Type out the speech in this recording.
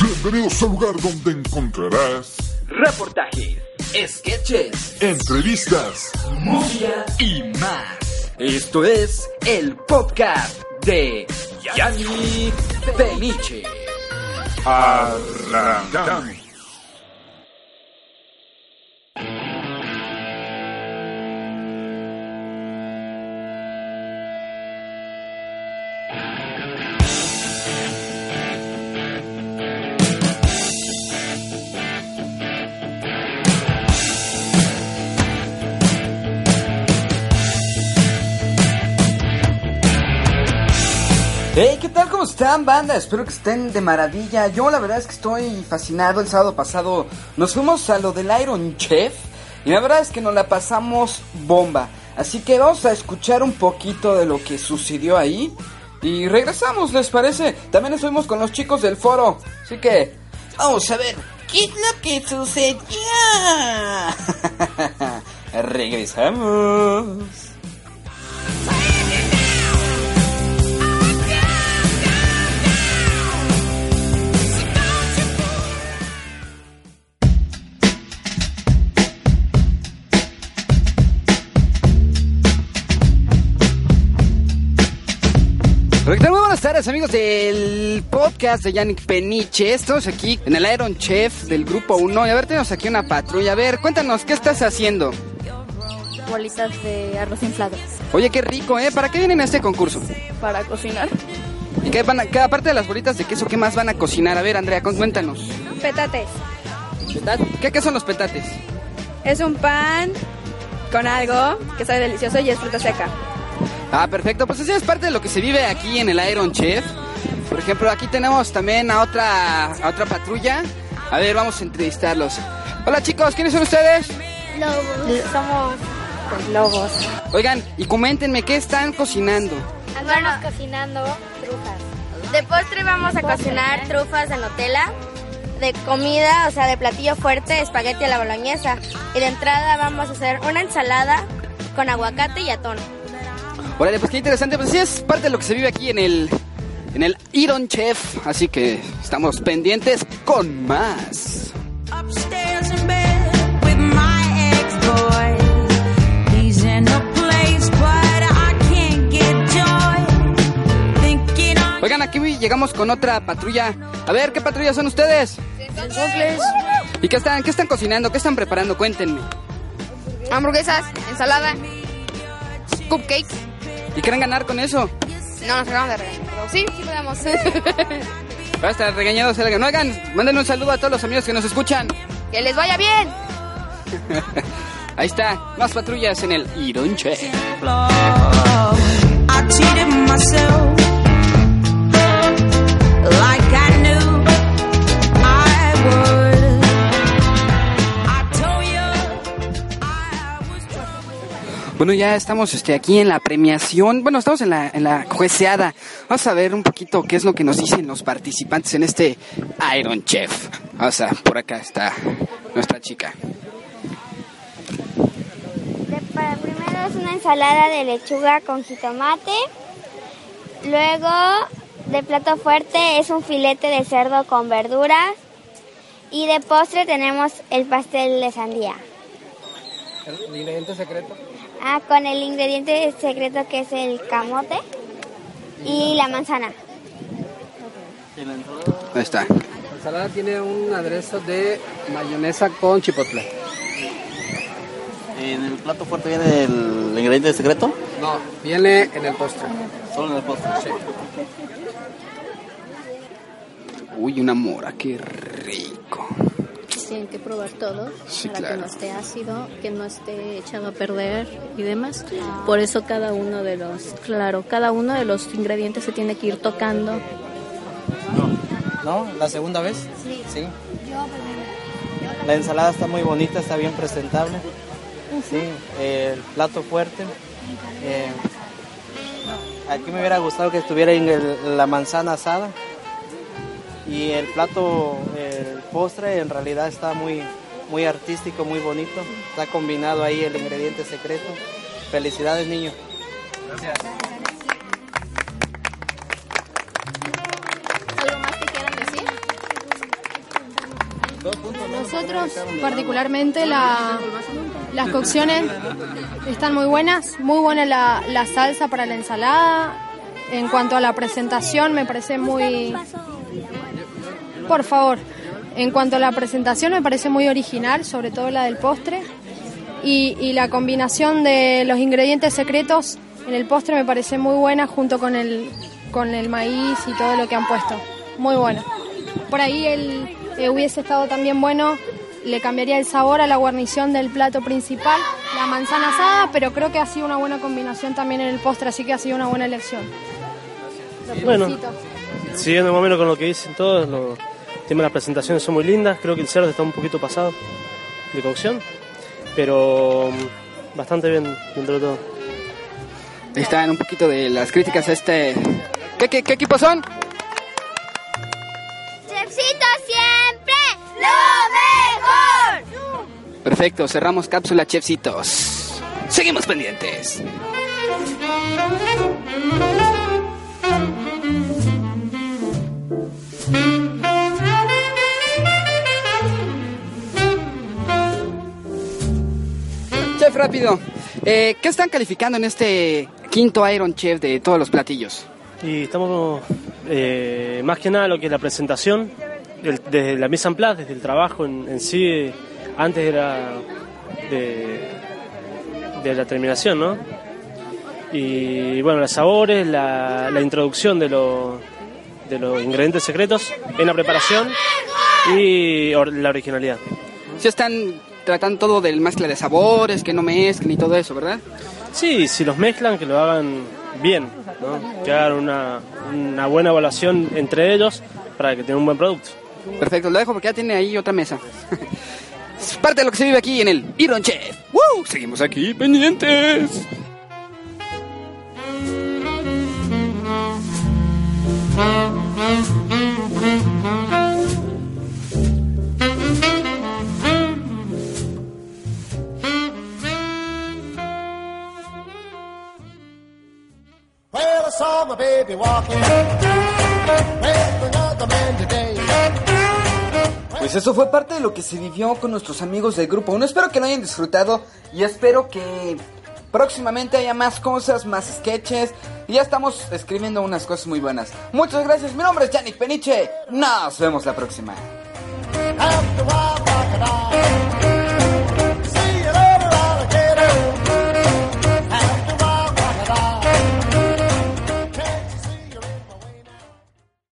Bienvenidos al lugar donde encontrarás reportajes, sketches, entrevistas música y más. Esto es el podcast de Yanni Peniche. Arrancamos. Hey, ¿qué tal? ¿Cómo están, banda? Espero que estén de maravilla. Yo la verdad es que estoy fascinado. El sábado pasado nos fuimos a lo del Iron Chef y la verdad es que nos la pasamos bomba. Así que vamos a escuchar un poquito de lo que sucedió ahí y regresamos, ¿les parece? También estuvimos con los chicos del foro, así que vamos a ver qué es lo que sucedió. regresamos. Tardes amigos del podcast de Yannick Peniche. Estamos aquí en el Iron Chef del Grupo 1 y a ver, tenemos aquí una patrulla. A ver, cuéntanos, ¿qué estás haciendo? bolitas de arroz inflado Oye, qué rico, ¿eh? ¿Para qué vienen a este concurso? para cocinar. ¿Y qué van a, qué, aparte de las bolitas de queso, qué más van a cocinar? A ver, Andrea, cuéntanos. Petates. ¿Qué, qué son los petates? Es un pan con algo que sabe delicioso y es fruta seca. Ah, perfecto. Pues así es parte de lo que se vive aquí en el Iron Chef. Por ejemplo, aquí tenemos también a otra, a otra patrulla. A ver, vamos a entrevistarlos. Hola chicos, ¿quiénes son ustedes? Somos pues, lobos. Oigan, y coméntenme, ¿qué están cocinando? Andamos cocinando trufas. De postre vamos a cocinar trufas de Nutella. De comida, o sea, de platillo fuerte, espagueti a la boloñesa. Y de entrada vamos a hacer una ensalada con aguacate y atún. Órale, pues qué interesante. Pues sí, es parte de lo que se vive aquí en el, en el Iron Chef. Así que estamos pendientes con más. Oigan, aquí llegamos con otra patrulla. A ver, ¿qué patrulla son ustedes? ¿Y qué están, qué están cocinando? ¿Qué están preparando? Cuéntenme. Hamburguesas, ensalada, cupcakes. ¿Y quieren ganar con eso? No nos acabamos de regañar, pero sí, sí podemos. Va a estar regañados el No, oigan, manden un saludo a todos los amigos que nos escuchan. que les vaya bien. Ahí está, más patrullas en el Iron Bueno, ya estamos este, aquí en la premiación. Bueno, estamos en la, en la jueceada. Vamos a ver un poquito qué es lo que nos dicen los participantes en este Iron Chef. O sea, por acá está nuestra chica. para primero es una ensalada de lechuga con jitomate. Luego, de plato fuerte, es un filete de cerdo con verduras. Y de postre tenemos el pastel de sandía. ¿El ingrediente secreto? Ah, con el ingrediente secreto que es el camote y la manzana. Ahí está. La ensalada tiene un aderezo de mayonesa con chipotle. ¿En el plato fuerte viene el ingrediente secreto? No, viene en el postre. Solo en el postre. Sí. Uy, una mora, qué rico. Tienen que probar todo Sí, para claro. que no esté ácido, que no esté echado a perder y demás. Por eso cada uno de los, claro, cada uno de los ingredientes se tiene que ir tocando ¿No? ¿La segunda vez? Sí. Sí. Yo primero. La ensalada está muy bonita, está bien presentable. Sí, el plato fuerte. Eh, aquí me hubiera gustado que estuviera en el- la manzana asada. Y el plato, el postre en realidad está muy, muy artístico, muy bonito. Está combinado ahí el ingrediente secreto. Felicidades, niño. Gracias. ¿Algo más que quieran decir? Nosotros, particularmente, la- las cocciones están muy buenas. Muy buena la, la salsa para la ensalada. En cuanto a la presentación, me parece muy. Por favor. En cuanto a la presentación, me parece muy original, sobre todo la del postre. Y, y la combinación de los ingredientes secretos en el postre me parece muy buena junto con el, con el maíz y todo lo que han puesto. Muy bueno. Por ahí el, eh, hubiese estado también bueno, le cambiaría el sabor a la guarnición del plato principal, la manzana asada, pero creo que ha sido una buena combinación también en el postre, así que ha sido una buena elección. Los Bueno. Siguiendo más o menos con lo que dicen todos, de las presentaciones son muy lindas. Creo que el cerdo está un poquito pasado de cocción, pero mm, bastante bien dentro de todo. Ahí están un poquito de las críticas a este... ¿Qué, qué, qué equipos son? Chefcito siempre lo mejor. Perfecto, cerramos cápsula chefcitos. Seguimos pendientes. Chef, rápido. Eh, ¿Qué están calificando en este quinto Iron Chef de todos los platillos? Y estamos eh, más que nada lo que es la presentación, el- desde la mise en place, desde el trabajo en, en sí, eh, antes de la, de, de la terminación, ¿no? Y bueno, los sabores, la, la introducción de, los de los ingredientes secretos en la preparación y or- la originalidad. Si están tratando todo del mezcla de sabores, que no mezclen y todo eso, ¿verdad? Sí, si los mezclan, que lo hagan bien, ¿no? que hagan una, una buena evaluación entre ellos para que tengan un buen producto. Perfecto, lo dejo porque ya tiene ahí otra mesa. es parte de lo que se vive aquí en el Iron Chef. ¡Woo! Seguimos aquí pendientes. Pues eso fue parte de lo que se vivió con nuestros amigos del grupo 1. Espero que lo hayan disfrutado y espero que próximamente haya más cosas, más sketches. Y ya estamos escribiendo unas cosas muy buenas. Muchas gracias, mi nombre es Yannick Peniche. Nos vemos la próxima.